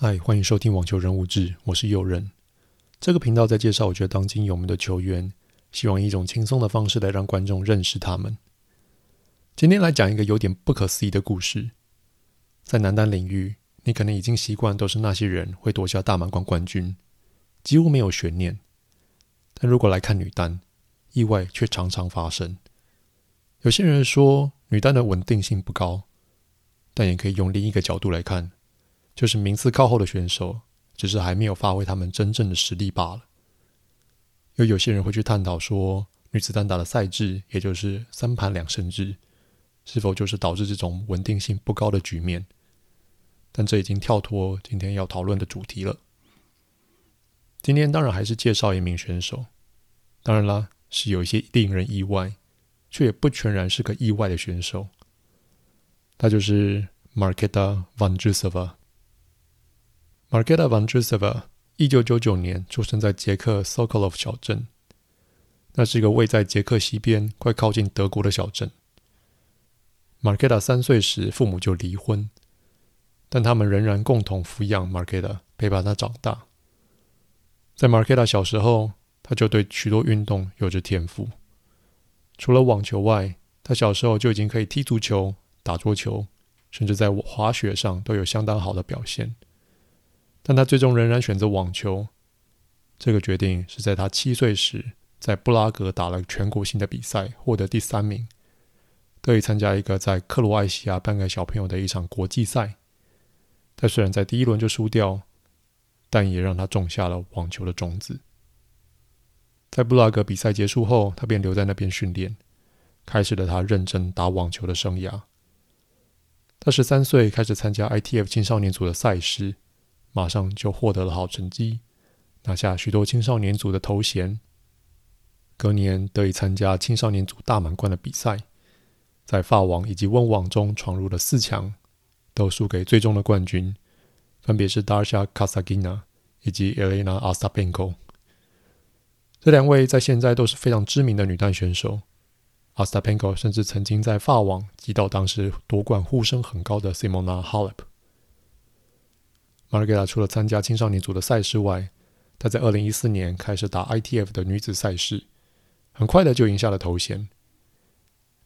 嗨，欢迎收听网球人物志，我是佑任。这个频道在介绍我觉得当今有名的球员，希望以一种轻松的方式来让观众认识他们。今天来讲一个有点不可思议的故事。在男单领域，你可能已经习惯都是那些人会夺下大满贯冠军，几乎没有悬念。但如果来看女单，意外却常常发生。有些人说女单的稳定性不高，但也可以用另一个角度来看。就是名次靠后的选手，只是还没有发挥他们真正的实力罢了。又有些人会去探讨说，女子单打的赛制，也就是三盘两胜制，是否就是导致这种稳定性不高的局面？但这已经跳脱今天要讨论的主题了。今天当然还是介绍一名选手，当然啦，是有一些令人意外，却也不全然是个意外的选手。他就是 Marketa Marketa v a n j u s e v a 一九九九年出生在捷克 Sokolov 小镇，那是一个位在捷克西边、快靠近德国的小镇。Marketa 三岁时父母就离婚，但他们仍然共同抚养 Marketa，陪伴他长大。在 Marketa 小时候，他就对许多运动有着天赋。除了网球外，他小时候就已经可以踢足球、打桌球，甚至在滑雪上都有相当好的表现。但他最终仍然选择网球。这个决定是在他七岁时，在布拉格打了全国性的比赛，获得第三名，得以参加一个在克罗埃西亚办给小朋友的一场国际赛。他虽然在第一轮就输掉，但也让他种下了网球的种子。在布拉格比赛结束后，他便留在那边训练，开始了他认真打网球的生涯。他十三岁开始参加 ITF 青少年组的赛事。马上就获得了好成绩，拿下许多青少年组的头衔。隔年得以参加青少年组大满贯的比赛，在法网以及温网中闯入了四强，都输给最终的冠军，分别是 Daria Kasagina 以及 Elena Ostapenko。这两位在现在都是非常知名的女单选手。Ostapenko 甚至曾经在法网击倒当时夺冠呼声很高的 Simona Halep。Marketa 除了参加青少年组的赛事外，她在二零一四年开始打 ITF 的女子赛事，很快的就赢下了头衔。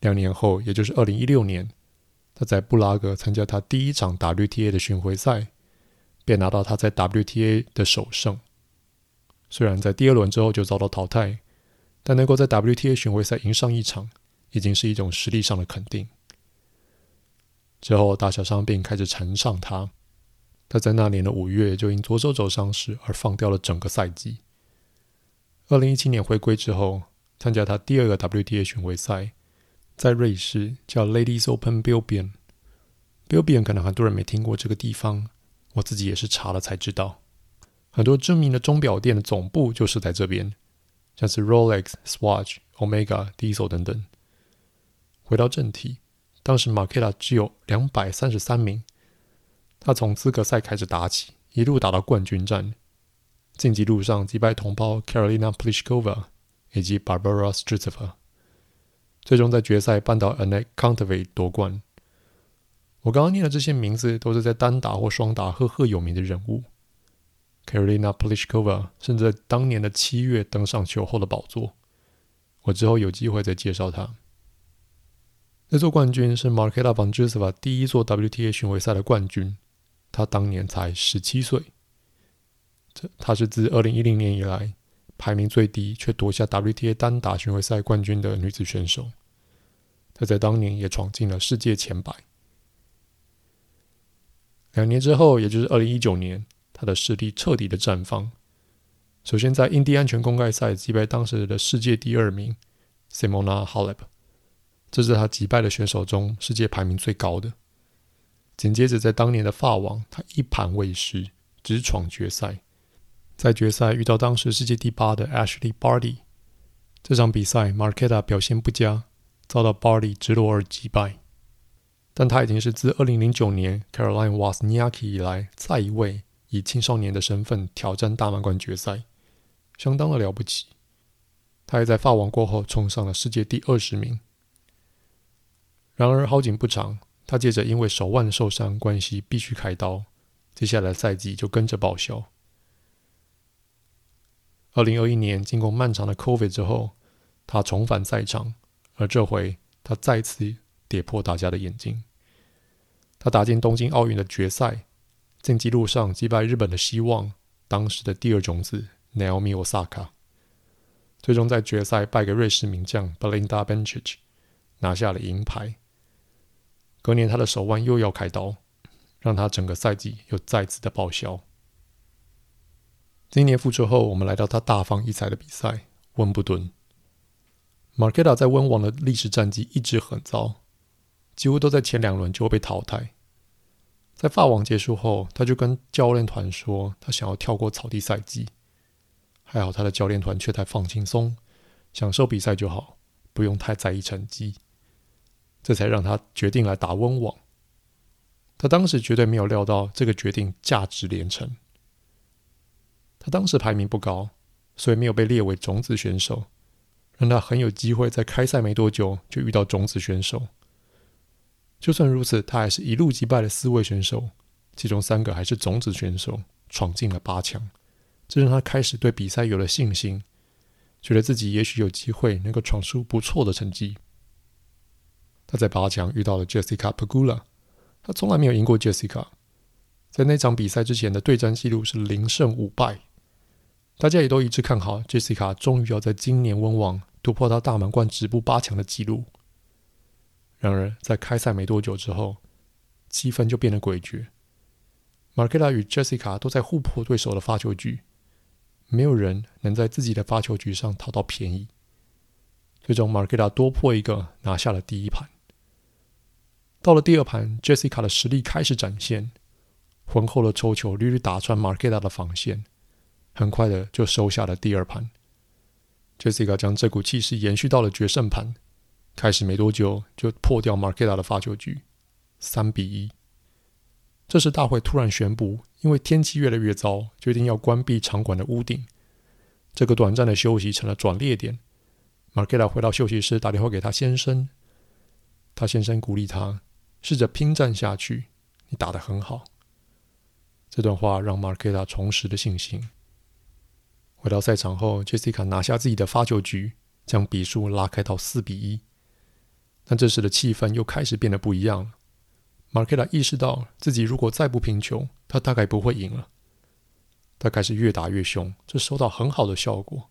两年后，也就是二零一六年，她在布拉格参加她第一场 WTA 的巡回赛，便拿到她在 WTA 的首胜。虽然在第二轮之后就遭到淘汰，但能够在 WTA 巡回赛赢上一场，已经是一种实力上的肯定。之后，大小伤病开始缠上她。他在那年的五月就因左手肘伤势而放掉了整个赛季。二零一七年回归之后，参加他第二个 WTA 巡回赛，在瑞士叫 Ladies Open Biubion。Biubion 可能很多人没听过这个地方，我自己也是查了才知道。很多知名的钟表店的总部就是在这边，像是 Rolex、Swatch、Omega、Diesel 等等。回到正题，当时 Marketa 只有两百三十三名。他从资格赛开始打起，一路打到冠军战，晋级路上击败同胞 Karolina Pliskova 以及 Barbara Strycova，最终在决赛扳倒 Anett Kontaveit 夺冠。我刚刚念的这些名字都是在单打或双打赫赫有名的人物。Karolina Pliskova 甚至在当年的七月登上球后的宝座。我之后有机会再介绍他。这座冠军是 Marketa Vondrousova 第一座 WTA 巡回赛的冠军。他当年才十七岁，这他是自二零一零年以来排名最低却夺下 WTA 单打巡回赛冠军的女子选手。她在当年也闯进了世界前百。两年之后，也就是二零一九年，她的实力彻底的绽放。首先在印第安全公开赛击败当时的世界第二名 Simona Halep，这是她击败的选手中世界排名最高的。紧接着，在当年的法网，他一盘未失，直闯决赛。在决赛遇到当时世界第八的 Ashley Barty，这场比赛 Marketa 表现不佳，遭到 Barty 直落二击败。但他已经是自2009年 Caroline Wozniacki 以来，再一位以青少年的身份挑战大满贯决赛，相当的了不起。他也在法网过后冲上了世界第二十名。然而好景不长。他接着因为手腕受伤关系必须开刀，接下来赛季就跟着报销。二零二一年，经过漫长的 COVID 之后，他重返赛场，而这回他再次跌破大家的眼镜。他打进东京奥运的决赛，竞技路上击败日本的希望，当时的第二种子 Naomi Osaka，最终在决赛败给瑞士名将 Belinda Bencic，拿下了银牌。隔年他的手腕又要开刀，让他整个赛季又再次的报销。今年复出后，我们来到他大放异彩的比赛——温布顿。Marketa 在温网的历史战绩一直很糟。几乎都在前两轮就会被淘汰。在法网结束后，他就跟教练团说，他想要跳过草地赛季。还好他的教练团却太放轻松，享受比赛就好，不用太在意成绩。这才让他决定来打温网。他当时绝对没有料到这个决定价值连城。他当时排名不高，所以没有被列为种子选手，让他很有机会在开赛没多久就遇到种子选手。就算如此，他还是一路击败了四位选手，其中三个还是种子选手，闯进了八强。这让他开始对比赛有了信心，觉得自己也许有机会能够闯出不错的成绩。他在八强遇到了 Jessica Pegula，他从来没有赢过 Jessica，在那场比赛之前的对战记录是零胜五败。大家也都一致看好 Jessica 终于要在今年温网突破到大满贯止步八强的记录。然而，在开赛没多久之后，气氛就变得诡谲。Marketa 与 Jessica 都在互破对手的发球局，没有人能在自己的发球局上讨到便宜。最终，Marketa 多破一个，拿下了第一盘。到了第二盘，Jessica 的实力开始展现，浑厚的抽球屡屡打穿 Marketa 的防线，很快的就收下了第二盘。Jessica 将这股气势延续到了决胜盘。开始没多久就破掉 Marketa 的发球局，三比一。这时大会突然宣布，因为天气越来越糟，决定要关闭场馆的屋顶。这个短暂的休息成了转捩点。Marketa 回到休息室，打电话给他先生。他先生鼓励他，试着拼战下去，你打得很好。这段话让 Marketa 重拾了信心。回到赛场后，Jessica 拿下自己的发球局，将比数拉开到四比一。但这时的气氛又开始变得不一样了。Marketa 意识到自己如果再不拼球，他大概不会赢了。他开始越打越凶，这收到很好的效果，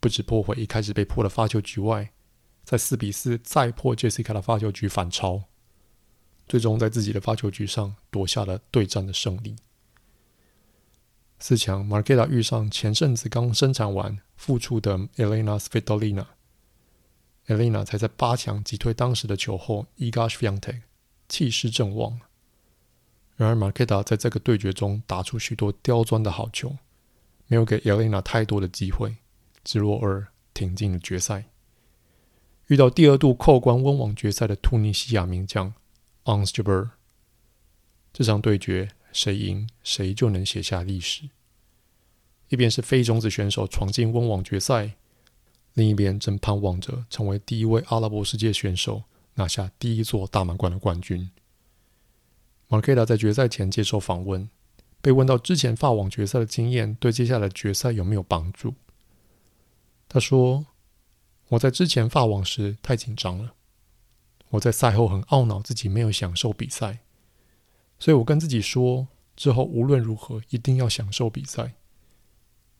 不止破坏一开始被破的发球局外，在四比四再破 Jessica 的发球局反超，最终在自己的发球局上夺下了对战的胜利。四强，Marketa 遇上前阵子刚生产完复出的 Elena Svitolina。Elena 才在八强击退当时的球后 Iga Swiatek，气势正旺。然而，Marketa 在这个对决中打出许多刁钻的好球，没有给 Elena 太多的机会，直落二挺进了决赛。遇到第二度扣关温网决赛的突尼西亚名将 Ons Jabeur，这场对决谁赢谁就能写下历史。一边是非种子选手闯进温网决赛。另一边正盼望着成为第一位阿拉伯世界选手拿下第一座大满贯的冠军。Marketa 在决赛前接受访问，被问到之前法网决赛的经验对接下来决赛有没有帮助。他说：“我在之前法网时太紧张了，我在赛后很懊恼自己没有享受比赛，所以我跟自己说，之后无论如何一定要享受比赛。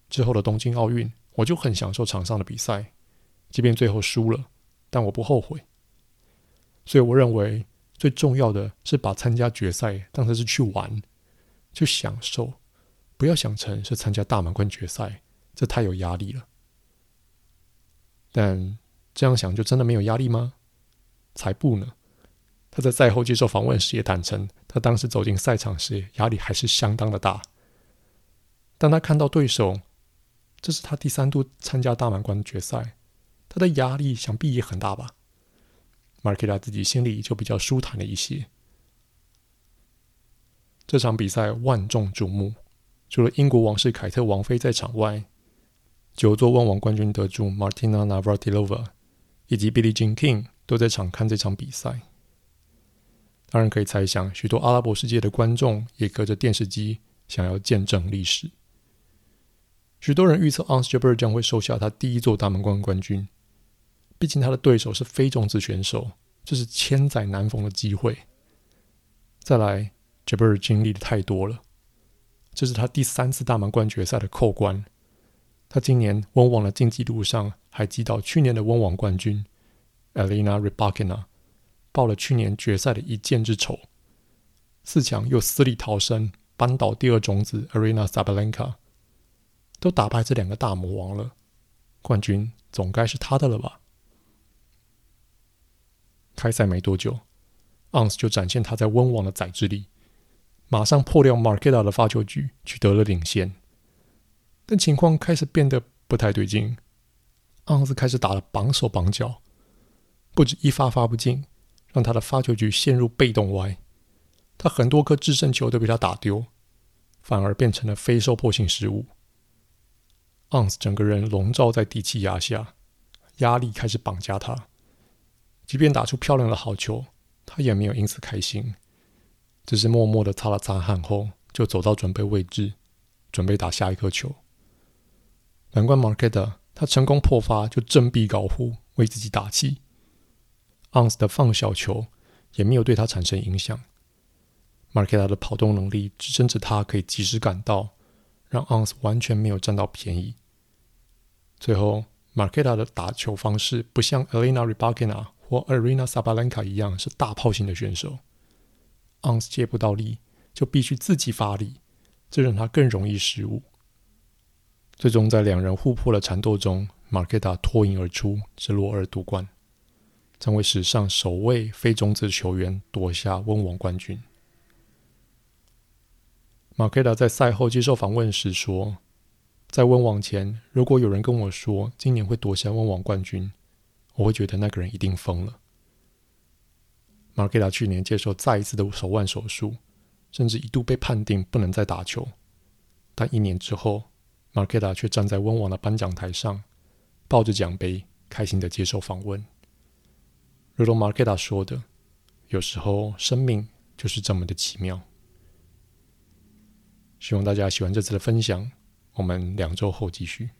之后的东京奥运。”我就很享受场上的比赛，即便最后输了，但我不后悔。所以我认为最重要的是把参加决赛当成是去玩，去享受，不要想成是参加大满贯决赛，这太有压力了。但这样想就真的没有压力吗？才不呢！他在赛后接受访问时也坦诚，他当时走进赛场时压力还是相当的大。当他看到对手。这是他第三度参加大满贯决赛，他的压力想必也很大吧。Marketa 自己心里就比较舒坦了一些。这场比赛万众瞩目，除了英国王室凯特王妃在场外，九座温网冠军得主 Martina Navratilova 以及 Billie Jean King 都在场看这场比赛。当然可以猜想，许多阿拉伯世界的观众也隔着电视机想要见证历史。许多人预测 onstar 将会收下他第一座大满贯冠军，毕竟他的对手是非种子选手，这是千载难逢的机会。再来 j a b e r 经历的太多了，这是他第三次大满贯决赛的扣关。他今年温网的竞技路上还击倒去年的温网冠军 Elena Rybakina。报了去年决赛的一箭之仇，四强又死里逃生，扳倒第二种子 Aryna Sabalenka，都打败这两个大魔王了，冠军总该是他的了吧？开赛没多久，Ons 就展现他在温网的宰制力，马上破掉 Marketa 的发球局，取得了领先。但情况开始变得不太对劲，Ons 开始打了绑手绑脚，不止一发发不进。让他的发球局陷入被动歪，他很多颗制胜球都被他打丢，反而变成了非受迫性失误。Ons 整个人笼罩在低气压下，压力开始绑架他。即便打出漂亮的好球，他也没有因此开心，只是默默的擦了擦汗后，就走到准备位置，准备打下一颗球。难怪 Marketa 他成功破发就振臂高呼，为自己打气。Ons 的放小球也没有对他产生影响。market 的跑动能力支撑着他可以及时赶到，让 Ons 完全没有占到便宜。最后 market 的打球方式不像 Elena Rybakina 或 Aryna Sabalenka 一样是大炮型的选手。Ons 借不到力就必须自己发力，这让他更容易失误。最终在两人互破的缠斗中 market 脱颖而出，直落二夺冠。成为史上首位非种子球员夺下温网冠军。马奎达在赛后接受访问时说：“在温网前，如果有人跟我说今年会夺下温网冠军，我会觉得那个人一定疯了。”马奎达去年接受再一次的手腕手术，甚至一度被判定不能再打球，但一年之后，马奎达却站在温网的颁奖台上，抱着奖杯，开心的接受访问。如 marketa 说的：“有时候生命就是这么的奇妙。”希望大家喜欢这次的分享，我们两周后继续。